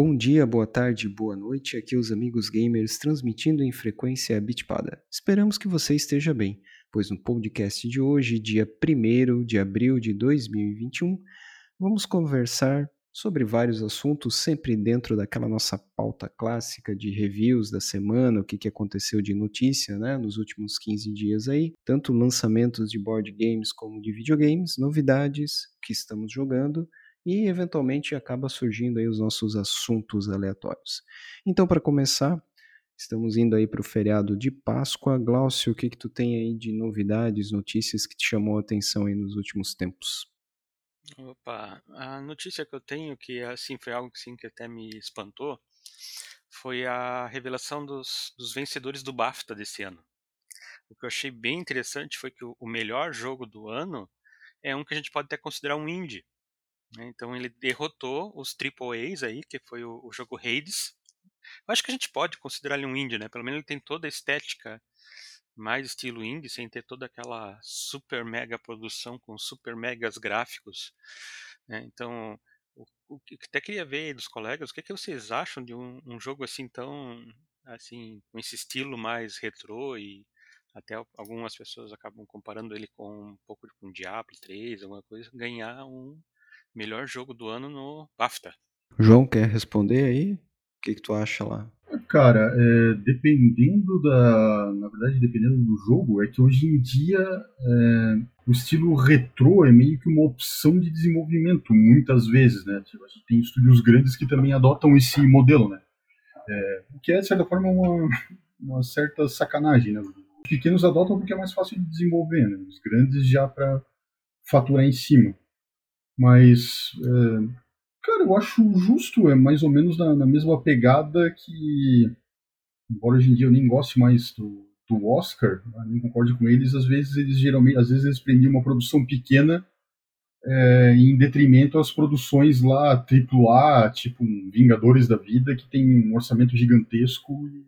Bom dia, boa tarde, boa noite. Aqui os amigos gamers transmitindo em frequência bitpada. Esperamos que você esteja bem, pois no podcast de hoje, dia 1 de abril de 2021, vamos conversar sobre vários assuntos, sempre dentro daquela nossa pauta clássica de reviews da semana, o que, que aconteceu de notícia né, nos últimos 15 dias aí, tanto lançamentos de board games como de videogames, novidades, que estamos jogando e eventualmente acaba surgindo aí os nossos assuntos aleatórios. Então, para começar, estamos indo aí para o feriado de Páscoa. Glaucio, o que, que tu tem aí de novidades, notícias que te chamou a atenção aí nos últimos tempos? Opa, a notícia que eu tenho, que assim foi algo que, até me espantou, foi a revelação dos, dos vencedores do BAFTA desse ano. O que eu achei bem interessante foi que o melhor jogo do ano é um que a gente pode até considerar um indie. Né? Então ele derrotou os AAAs aí, que foi o, o jogo Hades. Eu acho que a gente pode considerar ele um indie, né? Pelo menos ele tem toda a estética mais estilo indie, sem ter toda aquela super mega produção com super megas gráficos. Né? Então, o, o, até queria ver dos colegas, o que, é que vocês acham de um, um, jogo assim tão, assim, com esse estilo mais retrô e até algumas pessoas acabam comparando ele com um pouco com Diablo 3, alguma coisa, ganhar um melhor jogo do ano no BAFTA. João, quer responder aí? O que, que tu acha lá? Cara, é, dependendo da. Na verdade, dependendo do jogo, é que hoje em dia é, o estilo retrô é meio que uma opção de desenvolvimento, muitas vezes, né? Tipo, a gente tem estúdios grandes que também adotam esse modelo, né? É, o que é, de certa forma, uma, uma certa sacanagem, né? Os pequenos adotam porque é mais fácil de desenvolver, né? Os grandes já para faturar em cima. Mas, é, cara, eu acho justo, é mais ou menos na, na, mesma pegada que, embora hoje em dia eu nem goste mais do, do Oscar, né, nem concorde com eles, às vezes eles geralmente, às vezes eles premiam uma produção pequena é, em detrimento às produções lá AAA, tipo um Vingadores da Vida, que tem um orçamento gigantesco e,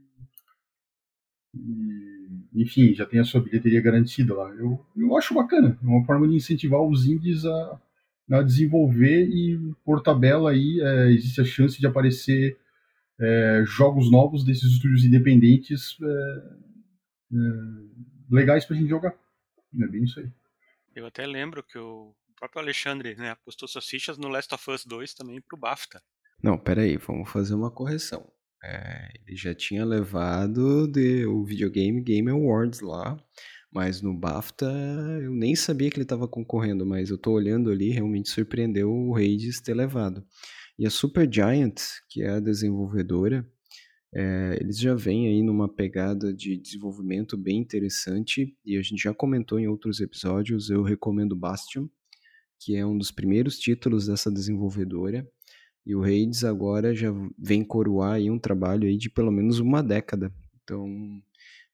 e, enfim, já tem a sua bilheteria garantida lá. Eu, eu acho bacana, é uma forma de incentivar os indies a, a desenvolver e por tabela aí é, existe a chance de aparecer é, jogos novos desses estúdios independentes é, é legais pra gente jogar. É bem isso aí. Eu até lembro que o próprio Alexandre né, apostou suas fichas no Last of Us 2 também pro BAFTA. Não, peraí, vamos fazer uma correção. É, ele já tinha levado de, o Videogame Game Awards lá, mas no BAFTA eu nem sabia que ele estava concorrendo, mas eu estou olhando ali, realmente surpreendeu o Hades ter levado. E a Supergiant, que é a desenvolvedora, é, eles já vêm aí numa pegada de desenvolvimento bem interessante e a gente já comentou em outros episódios. Eu recomendo Bastion, que é um dos primeiros títulos dessa desenvolvedora. E o Hades agora já vem coroar aí um trabalho aí de pelo menos uma década. Então,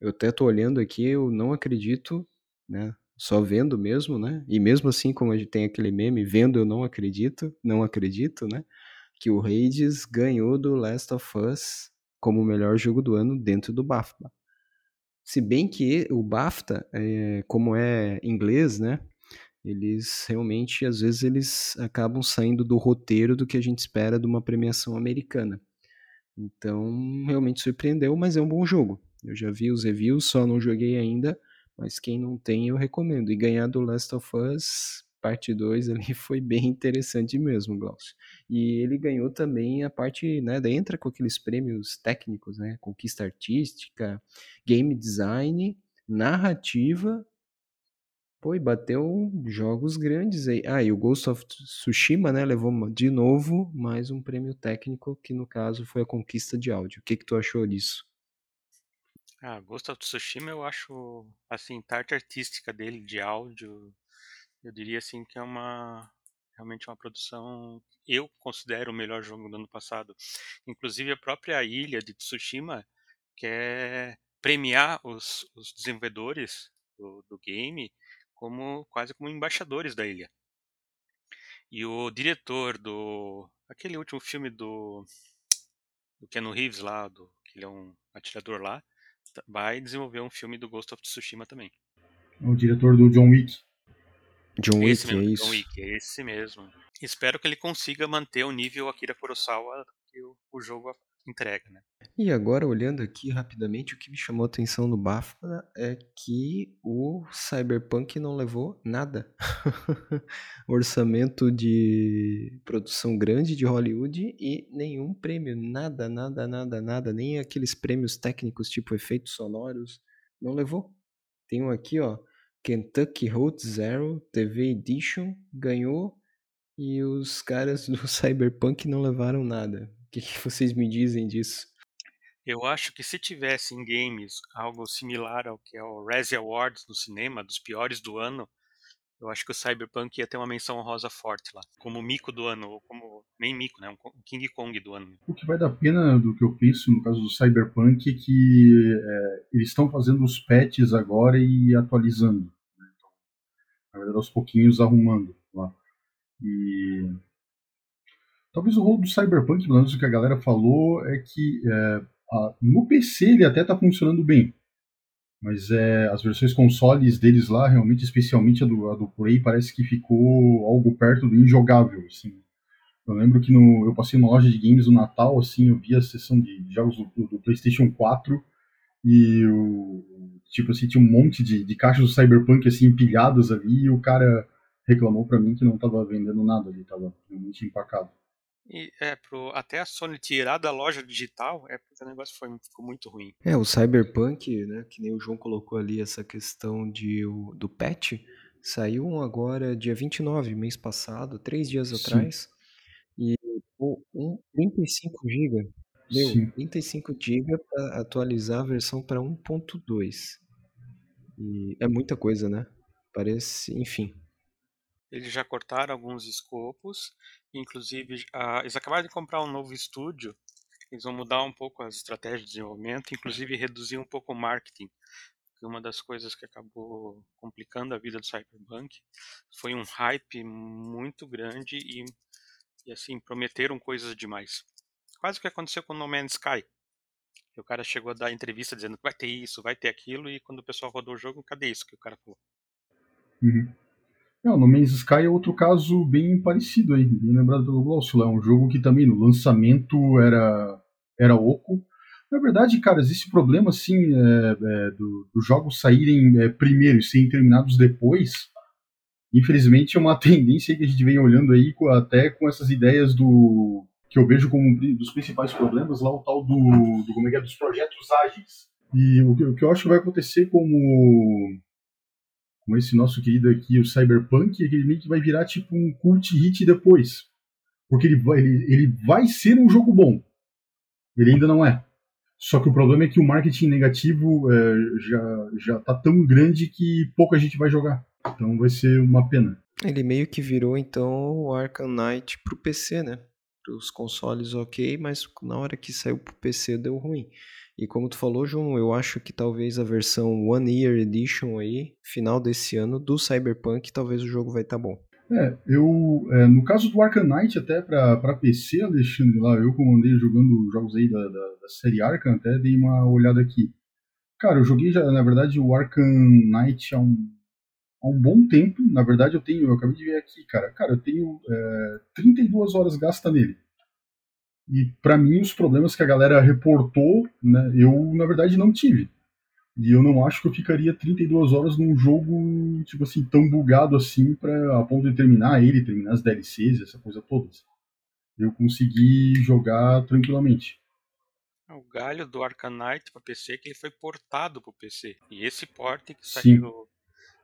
eu até tô olhando aqui, eu não acredito, né? Só vendo mesmo, né? E mesmo assim, como a gente tem aquele meme, vendo eu não acredito, não acredito, né? Que o Hades ganhou do Last of Us como o melhor jogo do ano dentro do BAFTA. Se bem que o BAFTA, é, como é inglês, né? Eles realmente, às vezes, eles acabam saindo do roteiro do que a gente espera de uma premiação americana. Então, realmente surpreendeu, mas é um bom jogo. Eu já vi os reviews, só não joguei ainda, mas quem não tem eu recomendo. E ganhar do Last of Us parte 2 ali foi bem interessante mesmo, Glaucio. E ele ganhou também a parte, né, entra com aqueles prêmios técnicos, né, conquista artística, game design, narrativa, pô, e bateu jogos grandes aí. Ah, e o Ghost of Tsushima, né, levou de novo mais um prêmio técnico, que no caso foi a conquista de áudio. O que que tu achou disso? Ah, Ghost of Tsushima eu acho, assim, parte artística dele, de áudio, eu diria assim que é uma realmente uma produção eu considero o melhor jogo do ano passado. Inclusive a própria ilha de Tsushima quer premiar os, os desenvolvedores do, do, game como quase como embaixadores da ilha. E o diretor do aquele último filme do do Keanu Reeves lá, do que ele é um atirador lá, vai desenvolver um filme do Ghost of Tsushima também. O diretor do John Wick. John Wick, mesmo, é isso. John Wick, esse mesmo. Espero que ele consiga manter o nível Akira Kurosawa que o, o jogo entrega, né? E agora, olhando aqui rapidamente, o que me chamou a atenção no BAFTA é que o Cyberpunk não levou nada. Orçamento de produção grande de Hollywood e nenhum prêmio. Nada, nada, nada, nada. Nem aqueles prêmios técnicos tipo efeitos sonoros. Não levou. Tem um aqui, ó. Kentucky Road Zero TV Edition ganhou e os caras do Cyberpunk não levaram nada. O que, que vocês me dizem disso? Eu acho que se tivesse em games algo similar ao que é o Razzie Awards no cinema, dos piores do ano, eu acho que o Cyberpunk ia ter uma menção honrosa forte lá, como mico do ano, ou como nem mico, né, um King Kong do ano. O que vai dar pena do que eu penso no caso do Cyberpunk é que é, eles estão fazendo os patches agora e atualizando. Né? Então, na verdade, aos pouquinhos arrumando lá. E talvez o rolo do Cyberpunk, pelo menos o que a galera falou, é que é, ah, no PC ele até está funcionando bem, mas é, as versões consoles deles lá, realmente, especialmente a do, a do Play, parece que ficou algo perto do injogável, assim. Eu lembro que no, eu passei numa loja de games no Natal, assim, eu vi a sessão de jogos do, do PlayStation 4 e o, tipo assim, tinha um monte de, de caixas do Cyberpunk assim empilhadas ali e o cara reclamou para mim que não estava vendendo nada ali, estava realmente empacado. E é, pro, até a Sony tirar da loja digital, é porque o negócio foi, ficou muito ruim. É, o Cyberpunk, né, que nem o João colocou ali essa questão de, o, do patch, saiu um agora dia 29, mês passado, três dias Sim. atrás, e pô, um, 35 GB. Meu, Sim. 35 GB para atualizar a versão para 1.2. E é muita coisa, né? Parece, enfim. Eles já cortaram alguns escopos, inclusive uh, eles acabaram de comprar um novo estúdio, eles vão mudar um pouco as estratégias de desenvolvimento, inclusive reduzir um pouco o marketing, que uma das coisas que acabou complicando a vida do Cyberpunk foi um hype muito grande e, e assim, prometeram coisas demais. Quase o que aconteceu com No Man's Sky. O cara chegou a dar entrevista dizendo que vai ter isso, vai ter aquilo, e quando o pessoal rodou o jogo, cadê isso que o cara falou? Uhum. Não, no Man's Sky é outro caso bem parecido aí, bem lembrado pelo Glaucio. É um jogo que também no lançamento era, era oco. Na verdade, cara, existe problema assim é, é, dos do jogos saírem é, primeiro e serem terminados depois. Infelizmente é uma tendência que a gente vem olhando aí até com essas ideias do que eu vejo como um dos principais problemas lá o tal do, do como é que é, dos projetos ágeis. E o que, o que eu acho que vai acontecer como com esse nosso querido aqui, o Cyberpunk, ele meio que vai virar tipo um cult hit depois. Porque ele vai, ele, ele vai ser um jogo bom. Ele ainda não é. Só que o problema é que o marketing negativo é, já, já tá tão grande que pouca gente vai jogar. Então vai ser uma pena. Ele meio que virou então o Arkham Knight pro PC, né? Os consoles ok, mas na hora que saiu pro PC deu ruim. E como tu falou, João, eu acho que talvez a versão One Year Edition aí, final desse ano, do Cyberpunk, talvez o jogo vai estar tá bom. É, eu. É, no caso do Arkham Knight, até pra, PC, Alexandre, lá, eu como andei jogando jogos aí da, da, da, série Arkham, até dei uma olhada aqui. Cara, eu joguei já, na verdade, o Arkham Knight há um, há um bom tempo. Na verdade, eu tenho. Eu acabei de ver aqui, cara. Cara, eu tenho é, 32 horas gasta nele. E para mim, os problemas que a galera reportou, né, eu na verdade não tive. E eu não acho que eu ficaria 32 horas num jogo, tipo assim, tão bugado assim, pra, a ponto de terminar ele, terminar as DLCs, essa coisa toda. Eu consegui jogar tranquilamente. O galho do Arcanite para PC é que ele foi portado para o PC. E esse porte que saiu,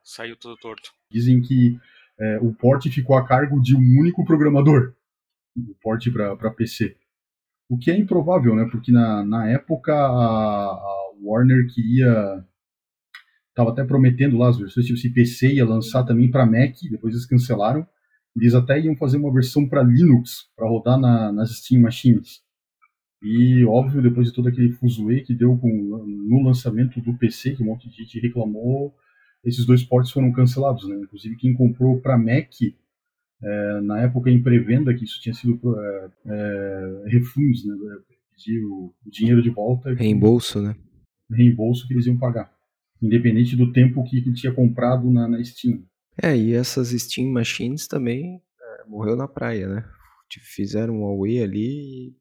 saiu todo torto. Dizem que é, o porte ficou a cargo de um único programador. O porte para PC. O que é improvável, né? Porque na, na época a, a Warner queria. Tava até prometendo lá as versões, tipo, PC ia lançar também para Mac, depois eles cancelaram. Eles até iam fazer uma versão para Linux, para rodar na, nas Steam Machines. E, óbvio, depois de todo aquele fuzuê que deu com, no lançamento do PC, que um monte de gente reclamou, esses dois ports foram cancelados, né? Inclusive, quem comprou para Mac é, na época em pré-venda, que isso tinha sido é, é, refundos, né? Pedir o, o, dinheiro de volta. Reembolso, né? Reembolso que eles iam pagar. Independente do tempo que, que tinha comprado na, na, Steam. É, e essas Steam Machines também é, morreu na praia, né? Fizeram um Huawei ali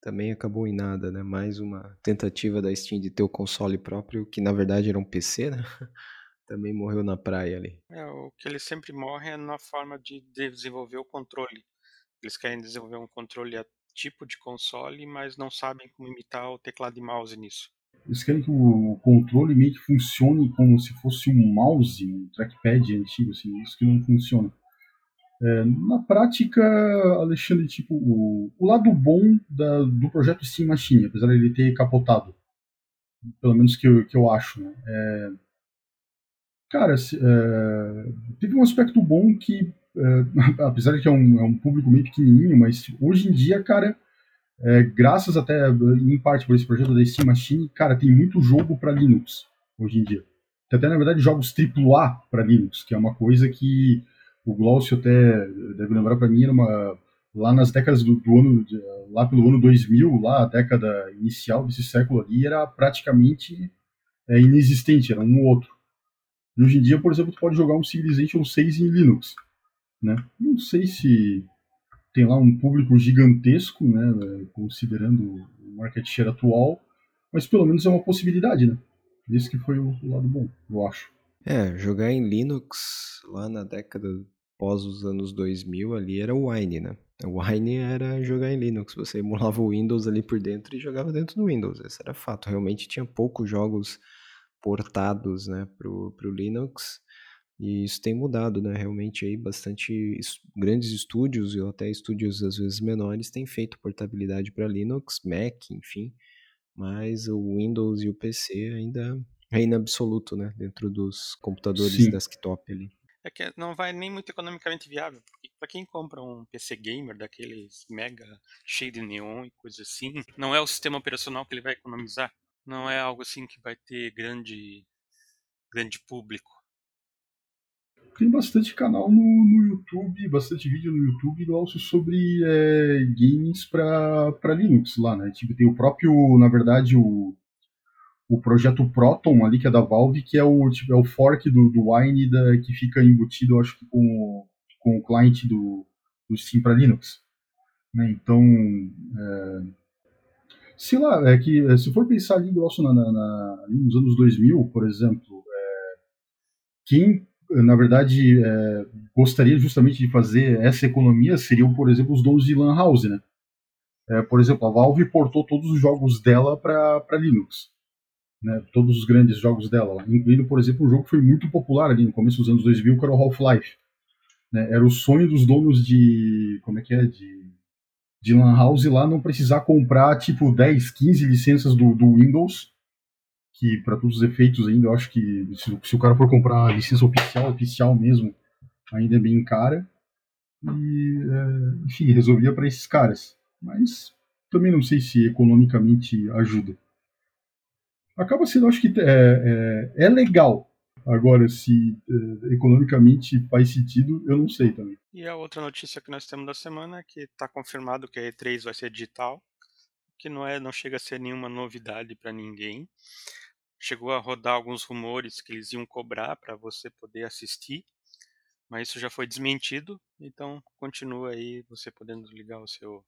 também acabou em nada, né? Mais uma tentativa da Steam de ter o console próprio, que na verdade era um PC, né? Também morreu na praia ali. É, o que ele sempre morre é na forma de desenvolver o controle. Eles querem desenvolver um controle a tipo de console, mas não sabem como imitar o teclado e mouse nisso. Eles querem que o controle meio que funcione como se fosse um mouse, um trackpad antigo, assim, isso que não funciona. É, na prática, Alexandre, tipo, o, o lado bom da, do projeto Steam Machine, apesar de ele ter capotado, pelo menos que eu, que eu acho, né? É, cara, é, teve um aspecto bom que, é, apesar de que é um, é um público meio pequenininho, mas hoje em dia, cara, é, graças até em parte por esse projeto da Steam Machine, cara, tem muito jogo para Linux hoje em dia. Tem até, na verdade, jogos AAA para Linux, que é uma coisa que o Glaucio até deve lembrar para mim, era uma, lá nas décadas do, do, ano, lá pelo ano 2000, lá a década inicial desse século ali, era praticamente é, inexistente, era um ou outro. E hoje em dia, por exemplo, tu pode jogar um Civilization 6 em Linux, né? Não sei se tem lá um público gigantesco, né, considerando o market share atual, mas pelo menos é uma possibilidade, né? Esse que foi o lado bom, eu acho. É, jogar em Linux lá na década pós os anos 2000 ali era o Wine, né? O Wine era jogar em Linux, você emulava o Windows ali por dentro e jogava dentro do Windows, esse era fato. Realmente tinha poucos jogos portados, né, pro, pro Linux, e isso tem mudado, né? Realmente aí bastante grandes estúdios e até estúdios às vezes menores têm feito portabilidade para Linux, Mac, enfim, mas o Windows e o PC ainda reina absoluto, né, dentro dos computadores Sim. desktop ali é que não vai nem muito economicamente viável. Para quem compra um PC gamer daqueles mega cheio de neon e coisa assim, não é o sistema operacional que ele vai economizar. Não é algo assim que vai ter grande grande público. Tem bastante canal no, no YouTube, bastante vídeo no YouTube do sobre é, games para Linux lá, né? Tipo, tem o próprio, na verdade, o o projeto Proton ali, que é da Valve, que é o, tipo, é o fork do, do Wine da, que fica embutido, acho que com, o, com o client do, do Steam para Linux. Né? Então, é, sei lá, é que se for pensar ali, grosso, na, na, nos anos 2000, por exemplo, é, quem, na verdade, é, gostaria justamente de fazer essa economia seriam, por exemplo, os donos de Lan House, né? É, por exemplo, a Valve portou todos os jogos dela para Linux né, todos os grandes jogos dela, incluindo, por exemplo, um jogo que foi muito popular ali no começo dos anos 2000, que era o Half-Life. Né, era o sonho dos donos de. Como é que é? De, de Lan House lá não precisar comprar tipo 10, 15 licenças do, do Windows, que para todos os efeitos ainda eu acho que se, se, o cara for comprar a licença oficial, oficial mesmo, ainda é bem cara. E, é, enfim, resolvia para esses caras. Mas também não sei se economicamente ajuda acaba sendo, acho que é, é, é legal. Agora, se é, economicamente faz sentido, eu não sei também. E a outra notícia que nós temos da semana é que está confirmado que a E3 vai ser digital, que não é, não chega a ser nenhuma novidade para ninguém. Chegou a rodar alguns rumores que eles iam cobrar para você poder assistir, mas isso já foi desmentido. Então continua aí você podendo ligar o seu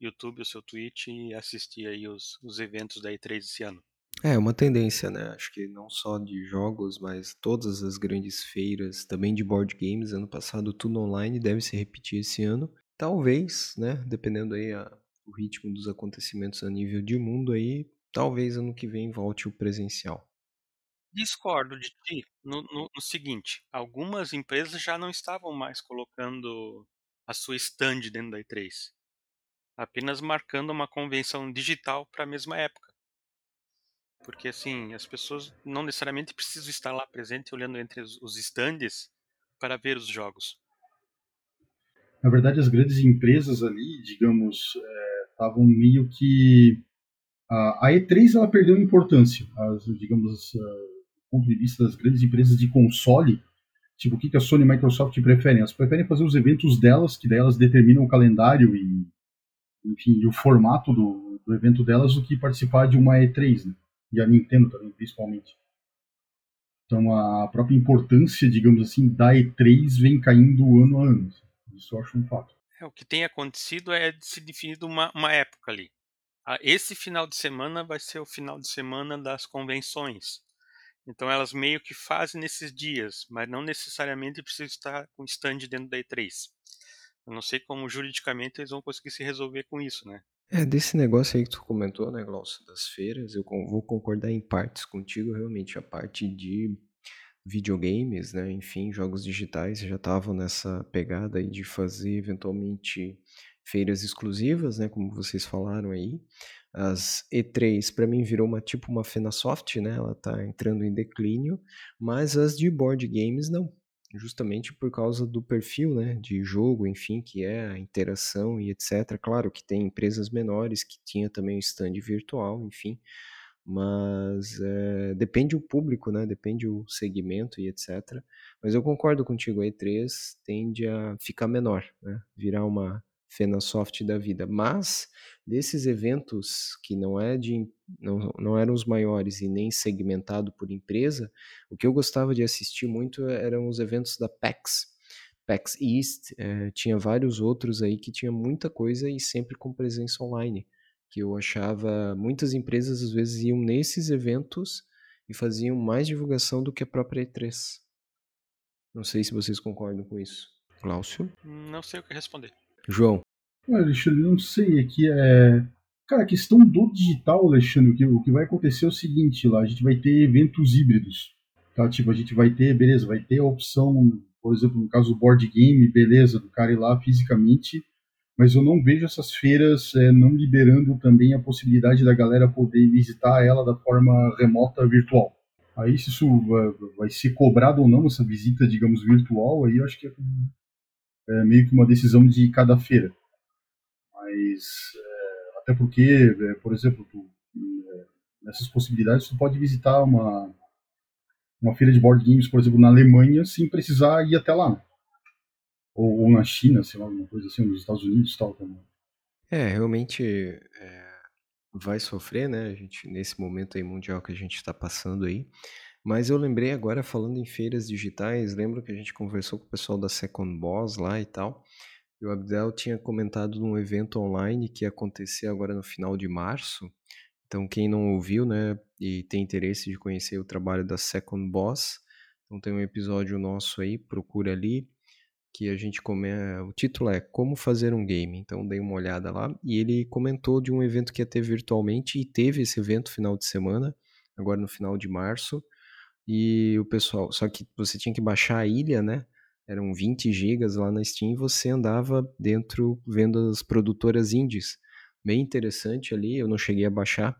YouTube, o seu Twitch e assistir aí os, os eventos da E3 esse ano. É uma tendência, né? Acho que não só de jogos, mas todas as grandes feiras, também de board games. Ano passado tudo online, deve se repetir esse ano. Talvez, né? Dependendo aí a, o ritmo dos acontecimentos a nível de mundo aí, talvez ano que vem volte o presencial. Discordo de ti no, no, no seguinte: algumas empresas já não estavam mais colocando a sua stand dentro da E3, apenas marcando uma convenção digital para a mesma época. Porque assim, as pessoas não necessariamente precisam estar lá presente olhando entre os stands para ver os jogos. Na verdade, as grandes empresas ali, digamos, estavam é, meio que a, a, E3 ela perdeu importância. As, digamos, do ponto de vista das grandes empresas de console, tipo o que, que a Sony e a Microsoft preferem? Elas preferem fazer os eventos delas, que daí elas determinam o calendário e, enfim, e o formato do, do evento delas, do que participar de uma E3, né? E a Nintendo também, principalmente. Então a própria importância, digamos assim, da E3 vem caindo ano a ano. Isso eu acho um fato. É, o que tem acontecido é se definido uma, uma época ali. esse final de semana vai ser o final de semana das convenções. Então elas meio que fazem nesses dias, mas não necessariamente precisa estar com stand dentro da E3. Eu não sei como juridicamente eles vão conseguir se resolver com isso, né? É, desse negócio aí que tu comentou, né, Glaucio, das feiras, eu vou concordar em partes contigo, realmente, a parte de videogames, né, enfim, jogos digitais já estavam nessa pegada aí de fazer eventualmente feiras exclusivas, né, como vocês falaram aí. As E3 para mim virou uma tipo uma Fenasoft, né? Ela tá entrando em declínio, mas as de board games não, justamente por causa do perfil, né, de jogo, enfim, que é a interação e etc. Claro que tem empresas menores que tinha também o stand virtual, enfim, mas é, depende o público, né? Depende o segmento e etc. Mas eu concordo contigo, a E3 tende a ficar menor, né? Virar uma Fenasoft da vida. Mas desses eventos que não é de não, não eram os maiores e nem segmentado por empresa, o que eu gostava de assistir muito eram os eventos da PAX. PAX East, é, tinha vários outros aí que tinha muita coisa e sempre com presença online, que eu achava muitas empresas às vezes iam nesses eventos e faziam mais divulgação do que a própria E3. Não sei se vocês concordam com isso. Glaucio? Não sei o que responder. João. Alexandre, não sei, aqui é. Cara, a questão do digital, Alexandre, o que, o que vai acontecer é o seguinte, lá, a gente vai ter eventos híbridos. Tá? Tipo, a gente vai ter, beleza, vai ter a opção, por exemplo, no caso do board game, beleza, do cara ir lá fisicamente, mas eu não vejo essas feiras é, não liberando também a possibilidade da galera poder visitar ela da forma remota virtual. Aí se isso vai, vai ser cobrado ou não, essa visita, digamos, virtual, aí eu acho que é é meio que uma decisão de cada feira. Mas, é, até porque, é, por exemplo, tu, é, nessas possibilidades, tu pode visitar uma, uma feira de board games, por exemplo, na Alemanha, sem precisar ir até lá. Ou, ou na China, sei lá, alguma coisa assim, nos Estados Unidos tal também. É, realmente vai sofrer, né? A gente, nesse momento aí mundial que a gente está passando aí. Mas eu lembrei agora, falando em feiras digitais, lembro que a gente conversou com o pessoal da Second Boss lá e tal. O Abdel tinha comentado num evento online que ia acontecer agora no final de março. Então, quem não ouviu, né, e tem interesse de conhecer o trabalho da Second Boss, então tem um episódio nosso aí, procura ali, que a gente come... o título é Como fazer um game. Então, dei uma olhada lá e ele comentou de um evento que ia ter virtualmente e teve esse evento final de semana, agora no final de março. E o pessoal, só que você tinha que baixar a ilha, né? Eram 20 gigas lá na Steam você andava dentro vendo as produtoras indies. Bem interessante ali, eu não cheguei a baixar,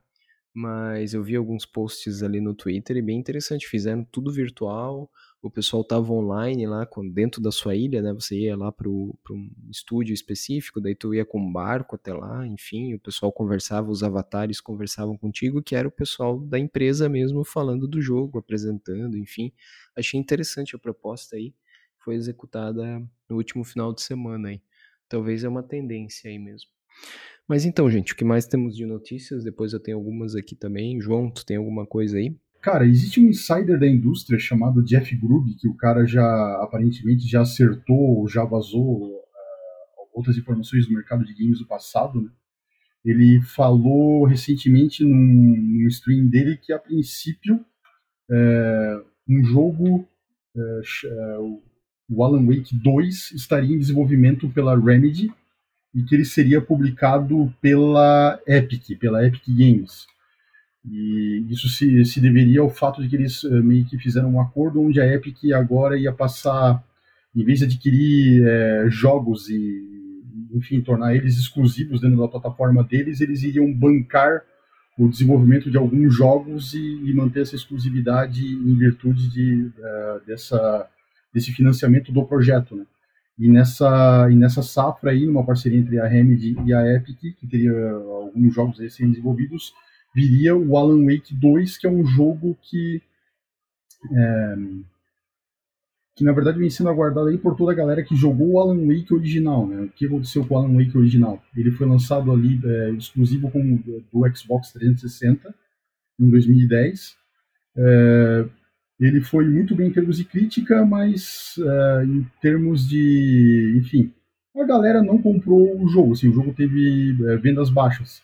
mas eu vi alguns posts ali no Twitter e bem interessante. Fizeram tudo virtual, o pessoal tava online lá dentro da sua ilha, né? Você ia lá para um estúdio específico, daí tu ia com um barco até lá, enfim, o pessoal conversava, os avatares conversavam contigo, que era o pessoal da empresa mesmo falando do jogo, apresentando, enfim. Achei interessante a proposta aí, foi executada no último final de semana aí. Talvez é uma tendência aí mesmo. Mas então, gente, o que mais temos de notícias? Depois eu tenho algumas aqui também. João, tu tem alguma coisa aí? Cara, existe um insider da indústria chamado Jeff Grubb, que o cara já aparentemente já acertou, já vazou uh, outras informações do mercado de games do passado, né? Ele falou recentemente num, num stream dele que a princípio é, um jogo, é, o Alan Wake 2, estaria em desenvolvimento pela Remedy e que ele seria publicado pela Epic, pela Epic Games. E isso se, se deveria ao fato de que eles uh, meio que fizeram um acordo onde a Epic agora ia passar, em vez de adquirir é, jogos e, enfim, tornar eles exclusivos dentro da plataforma deles, eles iriam bancar o desenvolvimento de alguns jogos e, e manter essa exclusividade em virtude de, uh, dessa, desse financiamento do projeto, né? E nessa, e nessa safra aí, numa parceria entre a Remedy e a Epic, que teria alguns jogos aí sendo desenvolvidos, viria o Alan Wake 2, que é um jogo que é, que na verdade vem sendo aguardado aí por toda a galera que jogou o Alan Wake original, né? O que aconteceu com o Alan Wake original? Ele foi lançado ali é, exclusivo com, do Xbox 360 em 2010. É, ele foi muito bem em termos de crítica, mas é, em termos de, enfim, a galera não comprou o jogo. Assim, o jogo teve é, vendas baixas.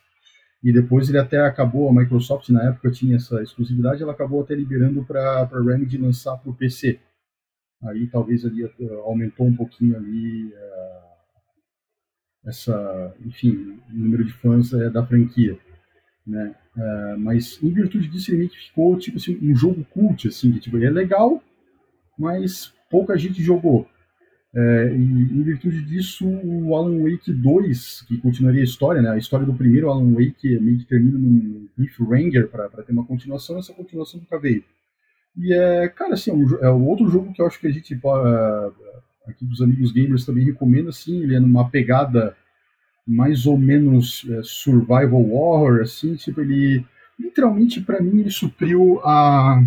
e depois ele até acabou, a Microsoft na época tinha essa exclusividade, ela acabou até liberando para a Remedy lançar para o PC. Aí talvez ali uh, aumentou um pouquinho ali uh, essa, enfim, o número de fãs uh, da franquia, né? Mas em virtude disso ele meio que ficou tipo assim, um jogo cult, assim, que tipo, ele é legal, mas pouca gente jogou. É, e em virtude disso, o Alan Wake 2, que continuaria a história, né? A história do primeiro Alan Wake meio que termina num cliffhanger para ter uma continuação, essa continuação nunca veio. E é, cara, assim, é, um, é outro jogo que eu acho que a gente, uh, aqui dos amigos gamers também recomenda, assim, ele é numa pegada mais ou menos é, survival horror, assim, tipo, ele, literalmente, para mim, ele supriu a,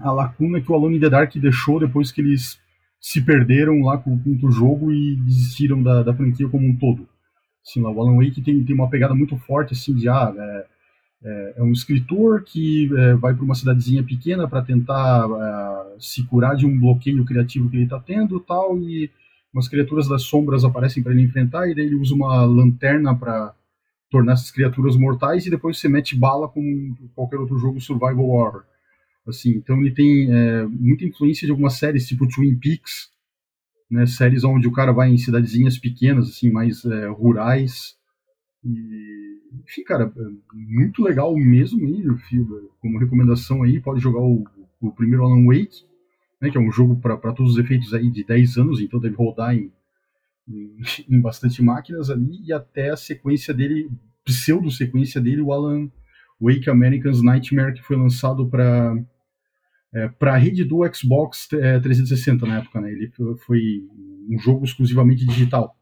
a lacuna que o Alone in the Dark deixou depois que eles se perderam lá com, o jogo e desistiram da, da franquia como um todo. Assim, lá, o Alan Wake tem, tem uma pegada muito forte, assim, de, ah, é, é, é um escritor que é, vai para uma cidadezinha pequena para tentar é, se curar de um bloqueio criativo que ele está tendo tal, e umas criaturas das sombras aparecem para ele enfrentar, e daí ele usa uma lanterna para tornar essas criaturas mortais, e depois você mete bala como qualquer outro jogo survival horror. Assim, então ele tem é, muita influência de algumas séries tipo Twin Peaks, né, séries onde o cara vai em cidadezinhas pequenas, assim, mais é, rurais. E, enfim, cara, é muito legal mesmo. E, como recomendação aí, pode jogar o, o primeiro Alan Wake, né, que é um jogo para todos os efeitos aí de 10 anos, então deve rodar em, em, em bastante máquinas ali, e até a sequência dele, pseudo-sequência dele, o Alan Wake American's Nightmare, que foi lançado para é, a rede do Xbox é, 360 na época, né? Ele foi um jogo exclusivamente digital.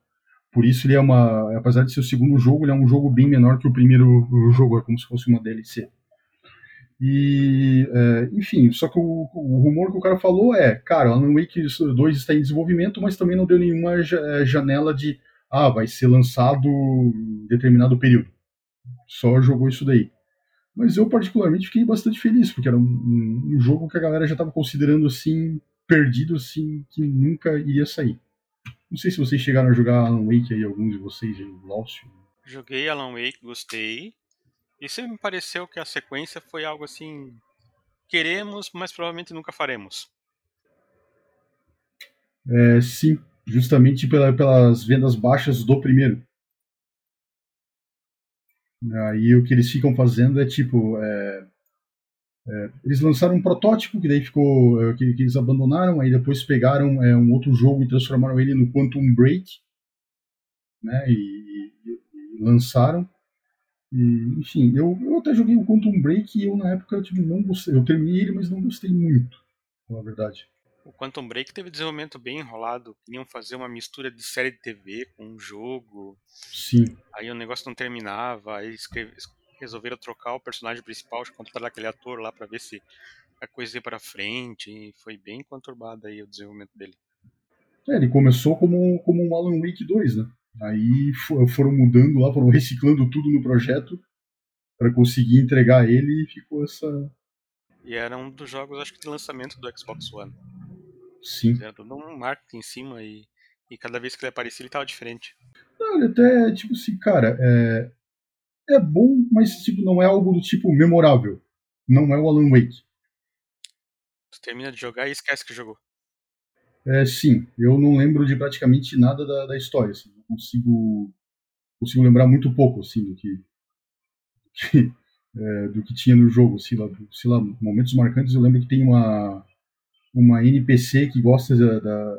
Por isso ele é uma, apesar de ser o segundo jogo, ele é um jogo bem menor que o primeiro jogo, é como se fosse uma DLC. E, é, enfim, só que o, o, rumor que o cara falou é, cara, Alan Wake 2 está em desenvolvimento, mas também não deu nenhuma é, janela de, ah, vai ser lançado em determinado período. Só jogou isso daí. Mas eu, particularmente, fiquei bastante feliz, porque era um, um, um jogo que a galera já estava considerando assim, perdido, assim, que nunca iria sair. Não sei se vocês chegaram a jogar Alan Wake aí, alguns de vocês, aí, Lócio. Joguei Alan Wake, gostei. E sempre me pareceu que a sequência foi algo assim. Queremos, mas provavelmente nunca faremos. É, sim, justamente pela, pelas vendas baixas do primeiro. Aí o que eles ficam fazendo é tipo. É, é, eles lançaram um protótipo que daí ficou. É, que, que, eles abandonaram, aí depois pegaram é, um outro jogo e transformaram ele no Quantum Break. Né, e, e, e lançaram. E, enfim, eu, eu até joguei o Quantum Break e eu na época tipo, não gostei. Eu terminei ele, mas não gostei muito, na verdade. O Quantum Break teve desenvolvimento bem enrolado. Queriam fazer uma mistura de série de TV com um jogo. Sim. Aí o negócio não terminava. Aí escreve, resolveram trocar o personagem principal, contratar aquele ator lá para ver se a coisa ia para frente. E foi bem conturbado aí o desenvolvimento dele. É, ele começou como, como um Alan Wake 2, né? Aí foram mudando lá, foram reciclando tudo no projeto para conseguir entregar ele e ficou essa. E era um dos jogos, acho que, de lançamento do Xbox One. Sim. Era todo um marketing em cima e, e cada vez que ele aparecia ele tava diferente. Não, ele até, tipo assim, cara, é, é bom, mas tipo, não é algo do tipo memorável. Não é o Alan Wake. Tu termina de jogar e esquece que jogou. É, sim, eu não lembro de praticamente nada da, da história. Assim, consigo, consigo lembrar muito pouco assim, do que, que é, do que tinha no jogo. Sei lá, sei lá, momentos marcantes eu lembro que tem uma uma NPC que gosta da, da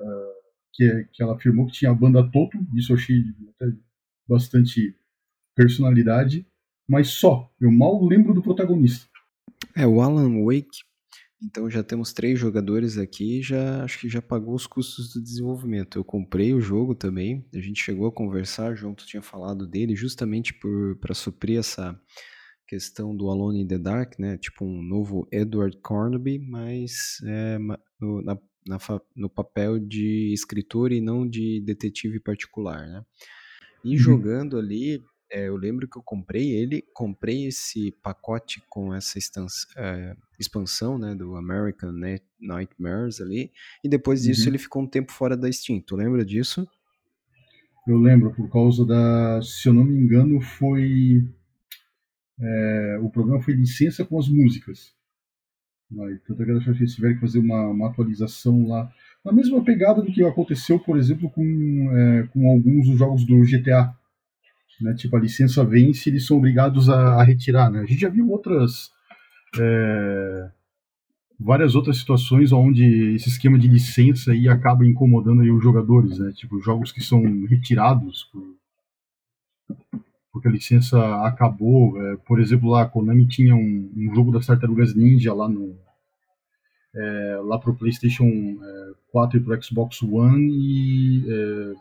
que, que ela afirmou que tinha a banda Toto, isso eu achei bastante personalidade, mas só, eu mal lembro do protagonista. É, o Alan Wake, então já temos três jogadores aqui, já acho que já pagou os custos do desenvolvimento. Eu comprei o jogo também, a gente chegou a conversar junto, tinha falado dele justamente para suprir essa questão do Alone in the Dark, né? Tipo um novo Edward Cornaby, mas é, no, na, na, no papel de escritor e não de detetive particular, né? E uhum. jogando ali, é, eu lembro que eu comprei ele, comprei esse pacote com essa é, expansão, né, do American Nightmares ali, e depois disso uhum. ele ficou um tempo fora da Steam. Tu lembra disso? Eu lembro, por causa da, se eu não me engano, foi é, o problema foi licença com as músicas. Tanto é que eles tiveram que fazer uma, uma, atualização lá. Na mesma pegada do que aconteceu, por exemplo, com, é, com alguns dos jogos do GTA. Né? Tipo, a licença vence eles são obrigados a, a retirar. Né? A gente já viu outras. É, várias outras situações onde esse esquema de licença aí acaba incomodando aí os jogadores, né? Tipo, jogos que são retirados por, porque a licença acabou. É, por exemplo, lá a Konami tinha um, um, jogo das Tartarugas Ninja lá no é, lá pro PlayStation é, 4 e pro Xbox One e é,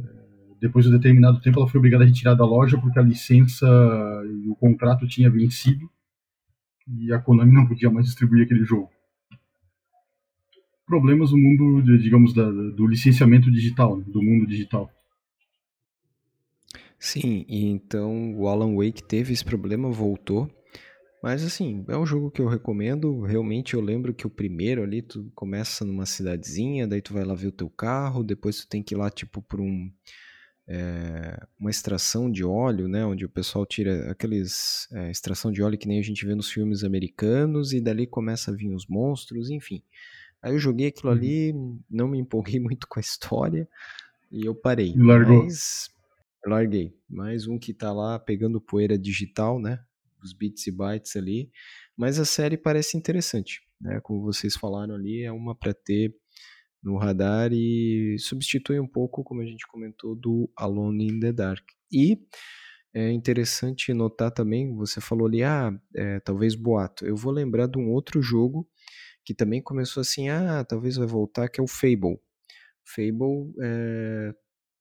é, depois de um determinado tempo ela foi obrigada a retirar da loja porque a licença e o contrato tinha vencido e a Konami não podia mais distribuir aquele jogo. Problemas no mundo, digamos, da, do licenciamento digital, né, do mundo digital. Sim, e então o Alan Wake teve esse problema, voltou. Mas assim, é um jogo que eu recomendo. Realmente eu lembro que o primeiro ali, tu começa numa cidadezinha, daí tu vai lá ver o teu carro, depois tu tem que ir lá, tipo, por um. É, uma extração de óleo, né? Onde o pessoal tira aqueles. É, extração de óleo que nem a gente vê nos filmes americanos, e dali começa a vir os monstros, enfim. Aí eu joguei aquilo uhum. ali, não me empolguei muito com a história, e eu parei. Largou. Mas larguei. Mais um que tá lá pegando poeira digital, né? Os bits e bytes ali. Mas a série parece interessante, né? Como vocês falaram ali, é uma para ter no radar e substitui um pouco, como a gente comentou, do Alone in the Dark. E é interessante notar também, você falou ali, ah, é, talvez boato. Eu vou lembrar de um outro jogo que também começou assim, ah, talvez vai voltar, que é o Fable. Fable é,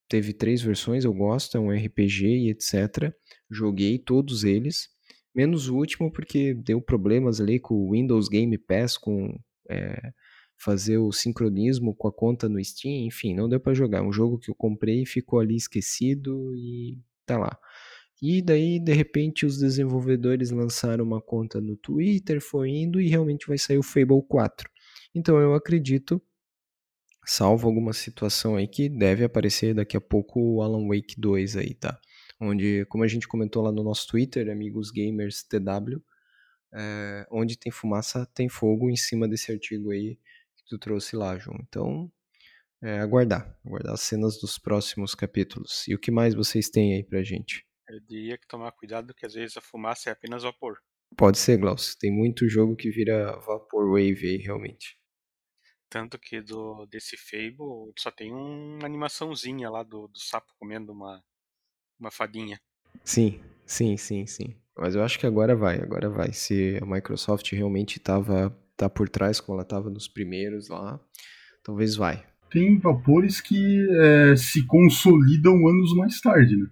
teve três versões, eu gosto, é um RPG e etc. Joguei todos eles, menos o último porque deu problemas ali com o Windows Game Pass, com é, fazer o sincronismo com a conta no Steam, enfim, não deu para jogar. Um jogo que eu comprei ficou ali esquecido e tá lá. E daí, de repente, os desenvolvedores lançaram uma conta no Twitter, foi indo e realmente vai sair o Fable 4. Então eu acredito salvo alguma situação aí que deve aparecer daqui a pouco o Alan Wake 2 aí, tá? Onde, como a gente comentou lá no nosso Twitter, amigos gamers TW, é, onde tem fumaça, tem fogo em cima desse artigo aí tu trouxe lá, João. Então, é, aguardar, aguardar as cenas dos próximos capítulos. E o que mais vocês têm aí pra gente? Eu diria que tomar cuidado que às vezes a fumaça é apenas vapor. Pode ser, Glaucio. Tem muito jogo que vira vapor wave aí, realmente. Tanto que do, desse Fable só tem uma animaçãozinha lá do, do sapo comendo uma, uma fadinha. Sim, sim, sim, sim. Mas eu acho que agora vai, agora vai. Se a Microsoft realmente tava, tá por trás, como ela estava nos primeiros lá, talvez vai. Tem vapores que é, se consolidam anos mais tarde, né?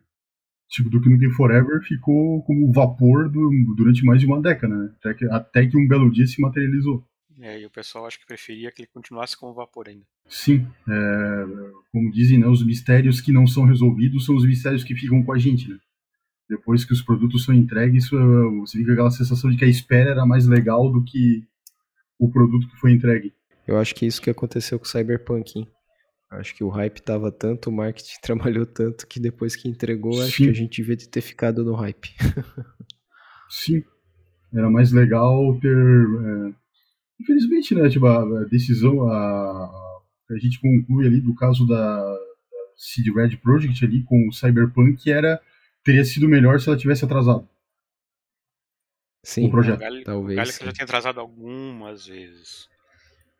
Tipo, do que no Game Forever ficou como vapor do, durante mais de uma década, né? Até que, até que um belo dia se materializou. É, e o pessoal acho que preferia que ele continuasse com o vapor ainda. Sim, é, como dizem, né, os mistérios que não são resolvidos são os mistérios que ficam com a gente, né? Depois que os produtos são entregues, você fica aquela sensação de que a espera era mais legal do que o produto que foi entregue. Eu acho que é isso que aconteceu com o Cyberpunk, hein? Acho que o hype tava tanto, o marketing trabalhou tanto que depois que entregou, Sim. acho que a gente devia ter ficado no hype. Sim. Era mais legal ter é, Infelizmente, né, tipo, a decisão, a, a gente conclui ali do caso da, da Seed Red Project ali com o Cyberpunk era teria sido melhor se ela tivesse atrasado. Sim, o projeto. O talvez. O já tinha atrasado algumas vezes.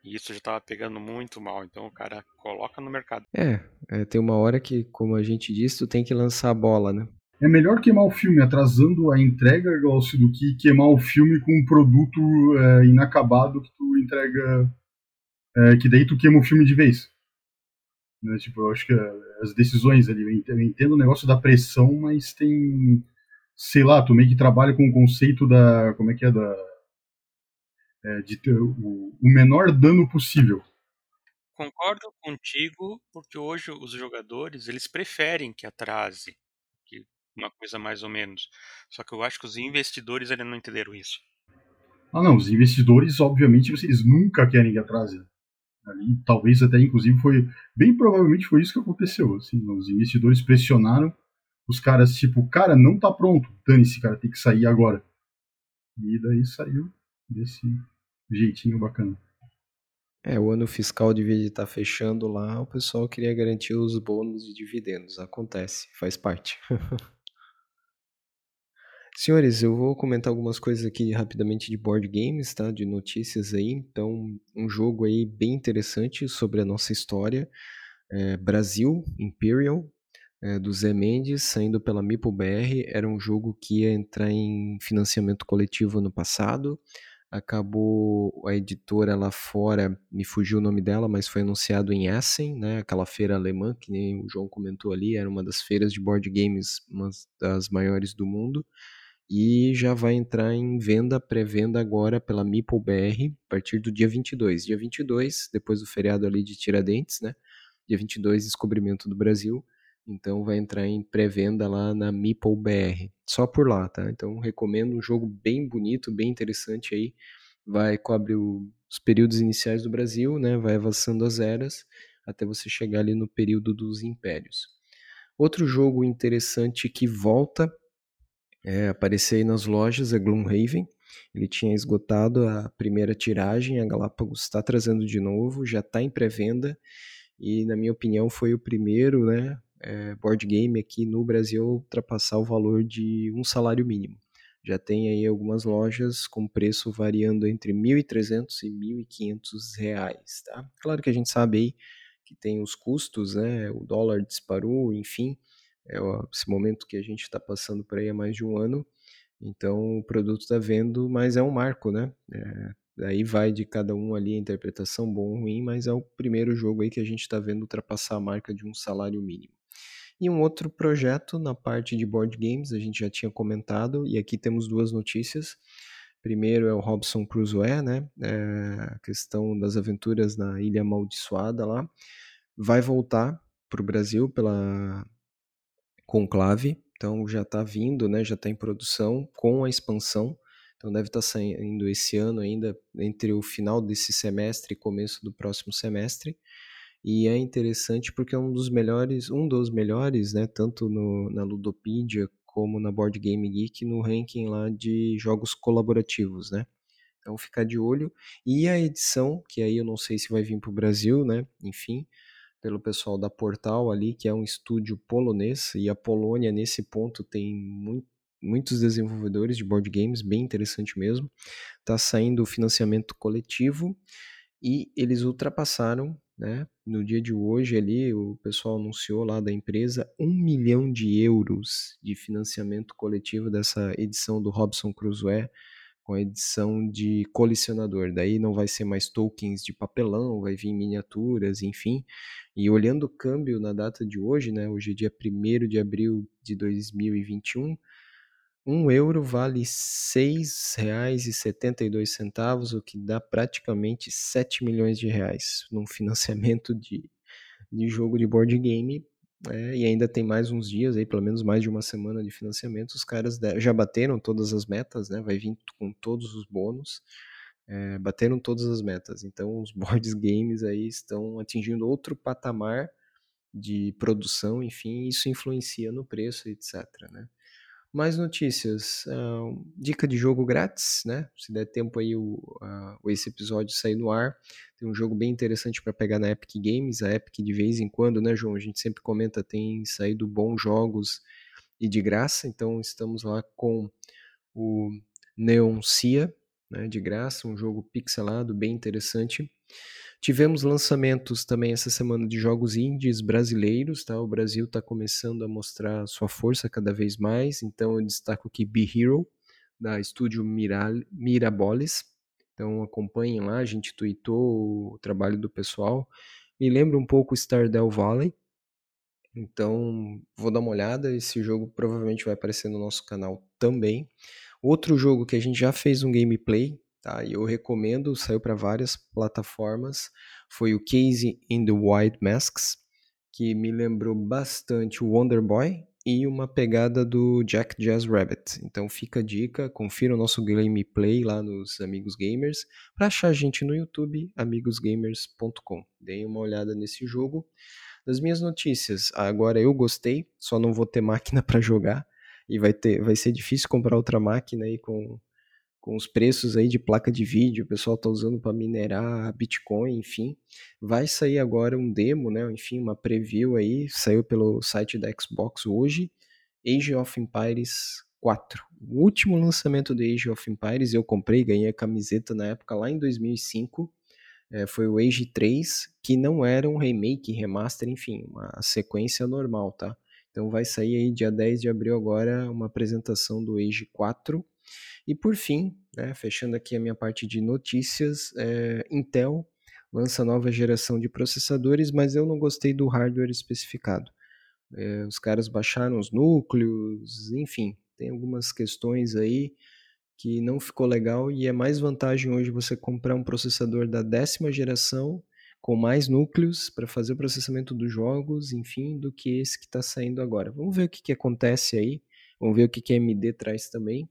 E isso já estava pegando muito mal, então o cara coloca no mercado. É, é, tem uma hora que, como a gente disse, tu tem que lançar a bola, né? É melhor queimar o filme atrasando a entrega, Glaucio, do que queimar o filme com um produto é, inacabado que tu entrega. É, que daí tu queima o filme de vez. Né, tipo, eu acho que as decisões ali, eu entendo o negócio da pressão, mas tem. Sei lá, tu meio que trabalha com o conceito da. Como é que é? Da. É, de ter o, o menor dano possível. Concordo contigo, porque hoje os jogadores eles preferem que atrase uma coisa mais ou menos. Só que eu acho que os investidores ainda não entenderam isso. Ah, não, os investidores, obviamente, eles nunca querem que atrase. Ali, talvez até, inclusive, foi. Bem provavelmente foi isso que aconteceu. Assim, os investidores pressionaram os caras, tipo, cara, não tá pronto, dane-se, cara, tem que sair agora. E daí saiu desse jeitinho bacana. É, o ano fiscal devia estar tá fechando lá, o pessoal queria garantir os bônus e dividendos. Acontece, faz parte. Senhores, eu vou comentar algumas coisas aqui rapidamente de board games, tá? De notícias aí. Então, um jogo aí bem interessante sobre a nossa história. É, Brasil Imperial, é, do Zé Mendes, saindo pela Meeple BR. Era um jogo que ia entrar em financiamento coletivo no passado acabou a editora lá fora, me fugiu o nome dela, mas foi anunciado em Essen, né, aquela feira alemã que nem o João comentou ali, era uma das feiras de board games, uma das maiores do mundo, e já vai entrar em venda, pré-venda agora pela Meeple BR, a partir do dia 22. Dia 22, depois do feriado ali de Tiradentes, né, dia 22, descobrimento do Brasil, então vai entrar em pré-venda lá na Meeple BR. Só por lá, tá? Então recomendo um jogo bem bonito, bem interessante aí. Vai cobre os períodos iniciais do Brasil, né? Vai avançando as eras até você chegar ali no período dos impérios. Outro jogo interessante que volta é, aparecer aí nas lojas é Gloomhaven. Ele tinha esgotado a primeira tiragem, a Galápagos está trazendo de novo, já está em pré-venda e na minha opinião foi o primeiro, né, é, board game aqui no Brasil ultrapassar o valor de um salário mínimo. Já tem aí algumas lojas com preço variando entre 1.300 e 1.500 reais, tá? Claro que a gente sabe aí que tem os custos, né? O dólar disparou, enfim, é esse momento que a gente está passando por aí há mais de um ano. Então o produto está vendo, mas é um marco, né? É, daí vai de cada um ali a interpretação bom ou ruim, mas é o primeiro jogo aí que a gente está vendo ultrapassar a marca de um salário mínimo. E um outro projeto na parte de board games, a gente já tinha comentado, e aqui temos duas notícias. Primeiro é o Robson Crusoe, né? É a questão das aventuras na Ilha Amaldiçoada lá. Vai voltar para o Brasil pela Conclave, então já está vindo, né? Já está em produção com a expansão. Então deve estar tá saindo esse ano ainda, entre o final desse semestre e começo do próximo semestre. E é interessante porque é um dos melhores, um dos melhores, né, tanto no, na Ludopedia como na Board Game Geek no ranking lá de jogos colaborativos, né? Então ficar de olho. E a edição, que aí eu não sei se vai vir para o Brasil, né? Enfim, pelo pessoal da Portal ali, que é um estúdio polonês, e a Polônia nesse ponto tem muito, muitos desenvolvedores de board games, bem interessante mesmo. Tá saindo o financiamento coletivo e eles ultrapassaram né? No dia de hoje ali, o pessoal anunciou lá da empresa um milhão de euros de financiamento coletivo dessa edição do Robson Crusoe com a edição de colecionador. Daí não vai ser mais tokens de papelão, vai vir miniaturas, enfim. E olhando o câmbio na data de hoje, né? Hoje é dia 1 de abril de 2021 um euro vale R$ 6,72, o que dá praticamente 7 milhões de reais num financiamento de, de jogo de board game. É, e ainda tem mais uns dias aí, pelo menos mais de uma semana de financiamento. Os caras já bateram todas as metas, né? Vai vir com todos os bônus. É, bateram todas as metas. Então os board games aí estão atingindo outro patamar de produção, enfim, isso influencia no preço, etc. Né? Mais notícias. Uh, dica de jogo grátis, né? Se der tempo aí o, uh, esse episódio sair no ar. Tem um jogo bem interessante para pegar na Epic Games. A Epic de vez em quando, né, João? A gente sempre comenta, tem saído bons jogos e de graça. Então estamos lá com o Neon Cia, né, de graça, um jogo pixelado, bem interessante. Tivemos lançamentos também essa semana de jogos indies brasileiros, tá? O Brasil está começando a mostrar sua força cada vez mais, então eu destaco aqui Be Hero, da estúdio Miral, Mirabolis. Então acompanhem lá, a gente tweetou o trabalho do pessoal. Me lembra um pouco Stardew Valley. Então vou dar uma olhada, esse jogo provavelmente vai aparecer no nosso canal também. Outro jogo que a gente já fez um gameplay, Tá? E eu recomendo, saiu para várias plataformas. Foi o Case in the White Masks, que me lembrou bastante o Wonder Boy e uma pegada do Jack Jazz Rabbit. Então fica a dica, confira o nosso gameplay lá nos Amigos Gamers. Para achar a gente no YouTube, amigosgamers.com. Deem uma olhada nesse jogo. Das minhas notícias, agora eu gostei, só não vou ter máquina para jogar e vai ter, vai ser difícil comprar outra máquina aí com com os preços aí de placa de vídeo, o pessoal está usando para minerar Bitcoin, enfim. Vai sair agora um demo, né? Enfim, uma preview aí, saiu pelo site da Xbox hoje, Age of Empires 4. O último lançamento do Age of Empires, eu comprei, ganhei a camiseta na época lá em 2005. É, foi o Age 3, que não era um remake, remaster, enfim, uma sequência normal, tá? Então vai sair aí dia 10 de abril agora uma apresentação do Age 4 e por fim, né, fechando aqui a minha parte de notícias, é, Intel lança nova geração de processadores, mas eu não gostei do hardware especificado. É, os caras baixaram os núcleos, enfim, tem algumas questões aí que não ficou legal e é mais vantagem hoje você comprar um processador da décima geração com mais núcleos para fazer o processamento dos jogos, enfim, do que esse que está saindo agora. Vamos ver o que, que acontece aí, vamos ver o que, que a AMD traz também.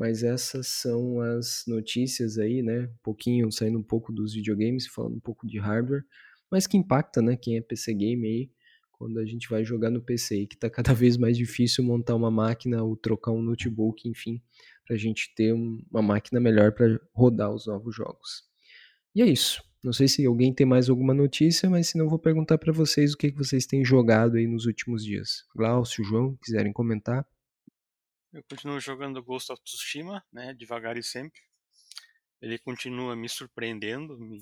Mas essas são as notícias aí, né? Um pouquinho, saindo um pouco dos videogames, falando um pouco de hardware, mas que impacta, né? Quem é PC game aí, quando a gente vai jogar no PC, que tá cada vez mais difícil montar uma máquina ou trocar um notebook, enfim, para a gente ter uma máquina melhor para rodar os novos jogos. E é isso. Não sei se alguém tem mais alguma notícia, mas se não, vou perguntar para vocês o que, que vocês têm jogado aí nos últimos dias. Glaucio, João, quiserem comentar. Eu continuo jogando Ghost of Tsushima, né, devagar e sempre. Ele continua me surpreendendo, me,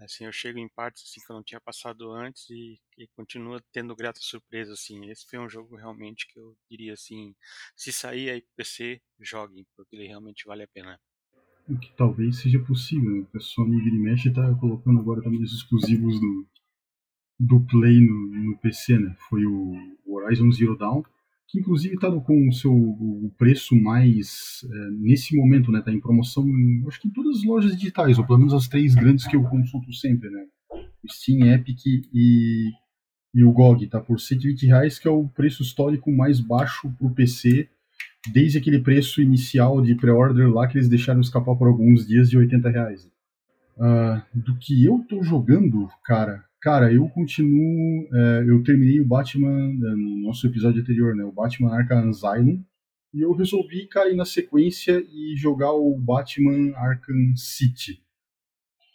assim, eu chego em partes assim que eu não tinha passado antes e, e continua tendo grata surpresa assim. Esse foi um jogo realmente que eu diria assim, se sair aí pro PC, joguem, porque ele realmente vale a pena. O que talvez seja possível, né? A Sony vira e mexe tá colocando agora também os exclusivos do, do Play no, no PC, né? Foi o Horizon Zero Dawn, que inclusive está com o seu o preço mais é, nesse momento, né? Está em promoção, em, acho que em todas as lojas digitais, ou pelo menos as três grandes que eu consulto sempre, né? Steam, Epic e, e o GOG, tá por 120 reais, que é o preço histórico mais baixo para o PC, desde aquele preço inicial de pré-order lá que eles deixaram escapar por alguns dias de 80 reais. Uh, do que eu tô jogando, cara, Cara, eu continuo. É, eu terminei o Batman é, no nosso episódio anterior, né? O Batman Arkham Asylum. E eu resolvi cair na sequência e jogar o Batman Arkham City.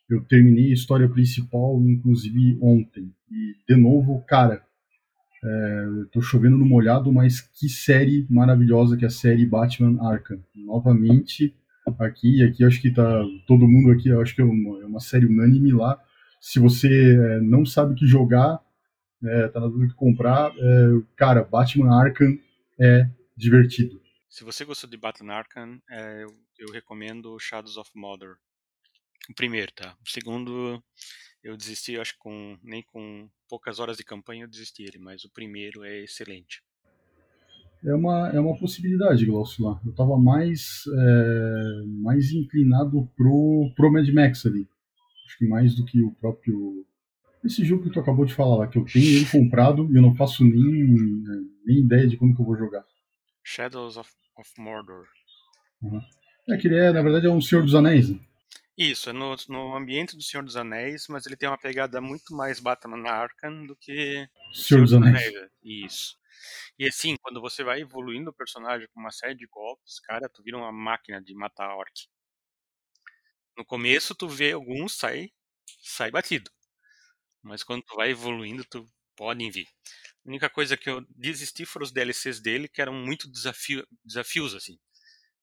Eu terminei a história principal, inclusive ontem. E, de novo, cara, é, tô chovendo no molhado, mas que série maravilhosa que é a série Batman Arkham. Novamente, aqui, aqui acho que tá todo mundo aqui, acho que é uma, é uma série unânime lá se você é, não sabe o que jogar, é, tá na dúvida de comprar, é, cara, Batman Arkham é divertido. Se você gostou de Batman Arkham, é, eu, eu, recomendo Shadows of Mordor. O primeiro, tá? O segundo, eu desisti, acho que com, nem com poucas horas de campanha eu desisti ele, mas o primeiro é excelente. É uma, é uma possibilidade, Glaucio, lá. Eu tava mais, é, mais inclinado pro, pro Mad Max ali. Acho que mais do que o próprio. Esse jogo que tu acabou de falar lá, que eu tenho ele comprado e eu não faço nem, nem ideia de como que eu vou jogar. Shadows of, of Mordor. Uhum. É que ele é, na verdade, é um Senhor dos Anéis. Né? Isso, é no, no ambiente do Senhor dos Anéis, mas ele tem uma pegada muito mais Batman Arkham do que Senhor, Senhor dos Anéis. Anéis. Isso. E assim, quando você vai evoluindo o personagem com uma série de golpes, cara, tu vira uma máquina de matar orc. No começo tu vê alguns sai sai batido. Mas quando tu vai evoluindo, tu podem vir. A única coisa que eu desisti foram os DLCs dele, que eram muito desafio, desafios assim.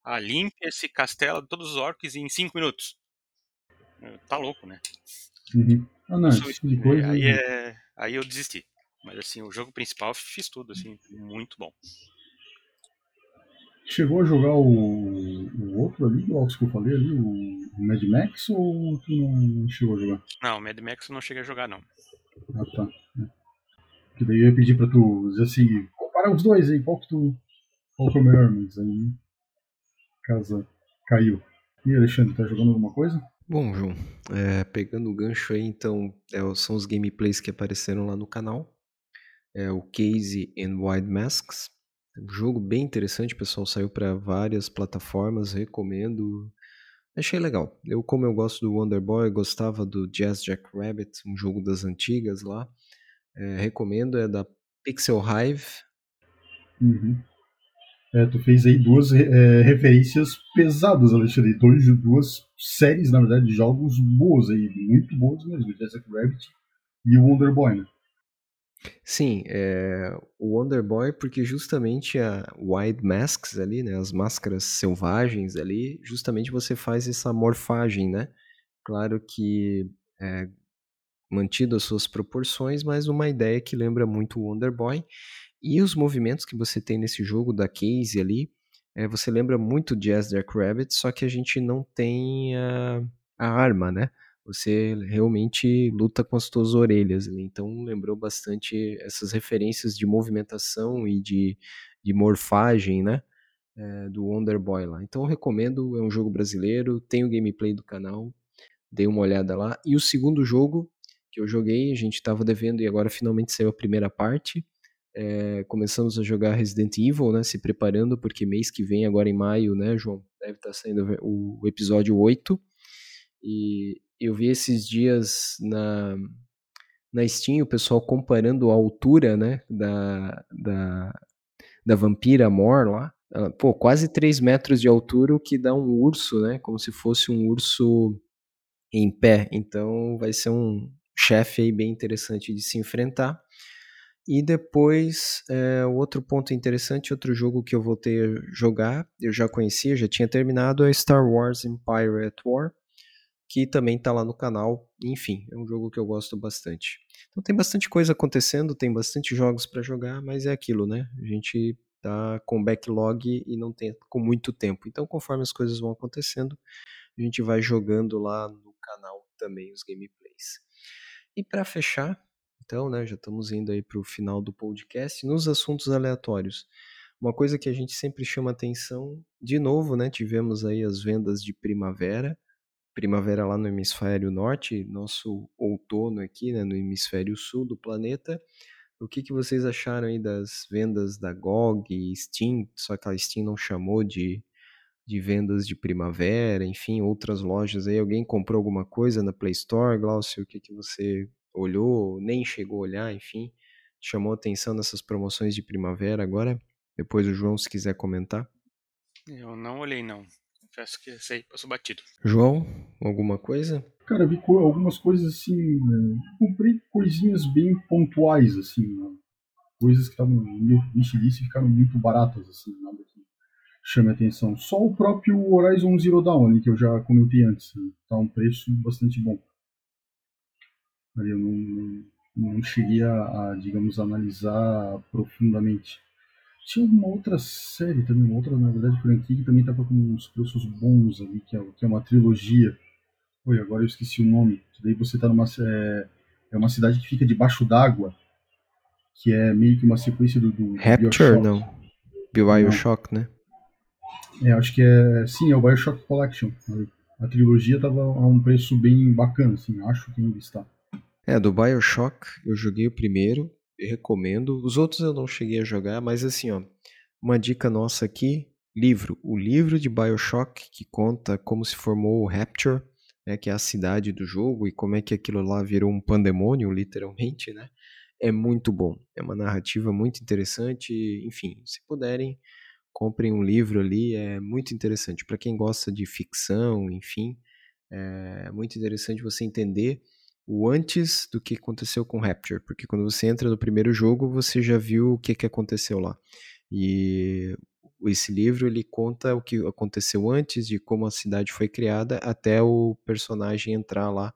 Ah, limpe esse castelo de todos os orcs em 5 minutos. Tá louco, né? Uhum. Ah, não, Isso, tipo coisa... aí, é, aí eu desisti. Mas assim, o jogo principal fiz tudo, assim, muito bom. Chegou a jogar o, o outro ali, o que eu falei ali, o Mad Max, ou tu não chegou a jogar? Não, o Mad Max eu não cheguei a jogar, não. Ah, tá. É. Que daí eu ia pedir pra tu dizer assim, comparar os dois aí, qual que tu. Qual que é o melhor, mas aí. Casa caiu. E Alexandre, tá jogando alguma coisa? Bom, João, é, pegando o gancho aí, então, é, são os gameplays que apareceram lá no canal. É o Casey and Wild Masks. Um jogo bem interessante, pessoal saiu para várias plataformas, recomendo. Achei legal. Eu, como eu gosto do Wonder Boy, gostava do Jazz Jack Rabbit, um jogo das antigas lá. É, recomendo, é da Pixel Hive. Uhum. É, tu fez aí duas é, referências pesadas, Alexandre. Dois, duas séries, na verdade, de jogos boas aí, muito boas mesmo. Jessica Rabbit e o Wonder Boy, né? Sim, é, o Wonder Boy, porque justamente a Wild Masks ali, né, as máscaras selvagens ali, justamente você faz essa morfagem, né? Claro que é, mantido as suas proporções, mas uma ideia que lembra muito o Wonder Boy. E os movimentos que você tem nesse jogo da Casey ali, é, você lembra muito As Dark Rabbit, só que a gente não tem a, a arma, né? Você realmente luta com as suas orelhas. Então lembrou bastante essas referências de movimentação e de, de morfagem, né? É, do Wonder Boy lá. Então recomendo, é um jogo brasileiro, tem o gameplay do canal, dei uma olhada lá. E o segundo jogo que eu joguei, a gente estava devendo e agora finalmente saiu a primeira parte. É, começamos a jogar Resident Evil, né? Se preparando, porque mês que vem, agora em maio, né, João? Deve estar tá saindo o, o episódio 8. E eu vi esses dias na, na Steam o pessoal comparando a altura, né? Da, da, da Vampira Mor lá. Pô, quase 3 metros de altura, o que dá um urso, né? Como se fosse um urso em pé. Então vai ser um chefe aí bem interessante de se enfrentar. E depois, é, outro ponto interessante, outro jogo que eu voltei a jogar, eu já conhecia, já tinha terminado, é Star Wars Empire at War, que também está lá no canal. Enfim, é um jogo que eu gosto bastante. Então tem bastante coisa acontecendo, tem bastante jogos para jogar, mas é aquilo, né? A gente tá com backlog e não tem com muito tempo. Então, conforme as coisas vão acontecendo, a gente vai jogando lá no canal também os gameplays. E para fechar, então, né, já estamos indo aí para o final do podcast. Nos assuntos aleatórios, uma coisa que a gente sempre chama atenção, de novo, né, tivemos aí as vendas de primavera, primavera lá no hemisfério norte, nosso outono aqui, né, no hemisfério sul do planeta. O que, que vocês acharam aí das vendas da GOG Steam? Só que a Steam não chamou de, de vendas de primavera, enfim, outras lojas aí. Alguém comprou alguma coisa na Play Store, Glaucio? O que, que você olhou, nem chegou a olhar, enfim, chamou atenção nessas promoções de primavera agora? Depois o João, se quiser comentar. Eu não olhei, não. Confesso que esse aí passou batido. João, alguma coisa? Cara, vi algumas coisas assim. Né? Comprei coisinhas bem pontuais, assim. Né? Coisas que estavam meio wishlist e ficaram muito baratas, assim. Nada que chame atenção. Só o próprio Horizon Zero Dawn, que eu já comentei antes. Né? Tá um preço bastante bom. Eu não, não cheguei a, a, digamos, analisar profundamente. Tinha uma outra série também, uma outra, na verdade, franquia que também estava com uns preços bons ali, que é, que é uma trilogia. Oi, agora eu esqueci o nome. Daí você está numa. É, é uma cidade que fica debaixo d'água, que é meio que uma sequência do. do Rapture, não. Bioshock, né? É, acho que é. Sim, é o Bioshock Collection. A trilogia estava a um preço bem bacana, assim, acho que ainda está. É, do Bioshock eu joguei o primeiro, recomendo. Os outros eu não cheguei a jogar, mas assim, ó, uma dica nossa aqui, livro. O livro de Bioshock que conta como se formou o Rapture, né, que é a cidade do jogo, e como é que aquilo lá virou um pandemônio, literalmente, né? É muito bom. É uma narrativa muito interessante. Enfim, se puderem, comprem um livro ali, é muito interessante. Para quem gosta de ficção, enfim, é muito interessante você entender o antes do que aconteceu com Rapture, porque quando você entra no primeiro jogo, você já viu o que, que aconteceu lá. E esse livro ele conta o que aconteceu antes de como a cidade foi criada até o personagem entrar lá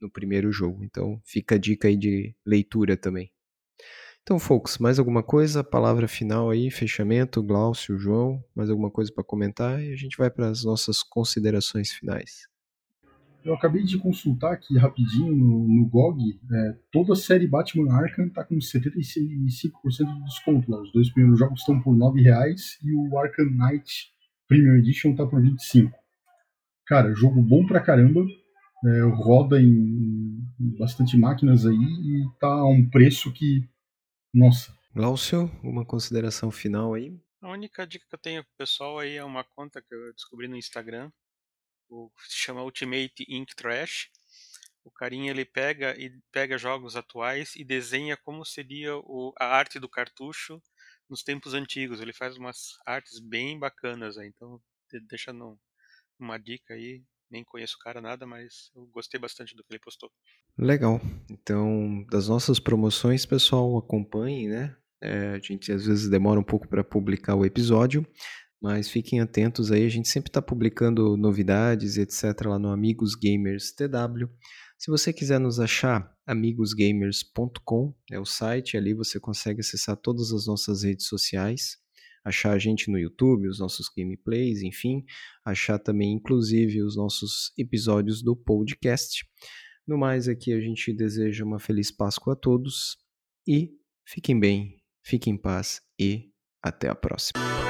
no primeiro jogo. Então fica a dica aí de leitura também. Então, folks, mais alguma coisa? Palavra final aí, fechamento, Glaucio, João, mais alguma coisa para comentar e a gente vai para as nossas considerações finais. Eu acabei de consultar aqui rapidinho no, no GOG. É, toda a série Batman Arkham tá com 75% de desconto lá. Os dois primeiros jogos estão por R$ reais e o Arkham Knight Premium Edition tá por 25. Cara, jogo bom pra caramba. É, roda em, em, bastante máquinas aí e tá a um preço que. Nossa. Glaucio, uma consideração final aí? A única dica que eu tenho pro pessoal aí é uma conta que eu descobri no Instagram o, se chama Ultimate Ink Trash. o carinha ele pega e pega jogos atuais e desenha como seria o, a arte do cartucho nos tempos antigos. Ele faz umas artes bem bacanas aí, então deixa no, uma dica aí. Nem conheço o cara nada, mas eu gostei bastante do que ele postou. Legal. Então, das nossas promoções, pessoal, acompanhem, né? É, a gente às vezes demora um pouco para publicar o episódio, mas fiquem atentos aí. A gente sempre está publicando novidades, etc., lá no Amigos Gamers TW. Se você quiser nos achar, amigosgamers.com é o site, ali você consegue acessar todas as nossas redes sociais, achar a gente no YouTube, os nossos gameplays, enfim, achar também, inclusive, os nossos episódios do podcast. No mais, aqui a gente deseja uma feliz Páscoa a todos e fiquem bem, fiquem em paz e até a próxima.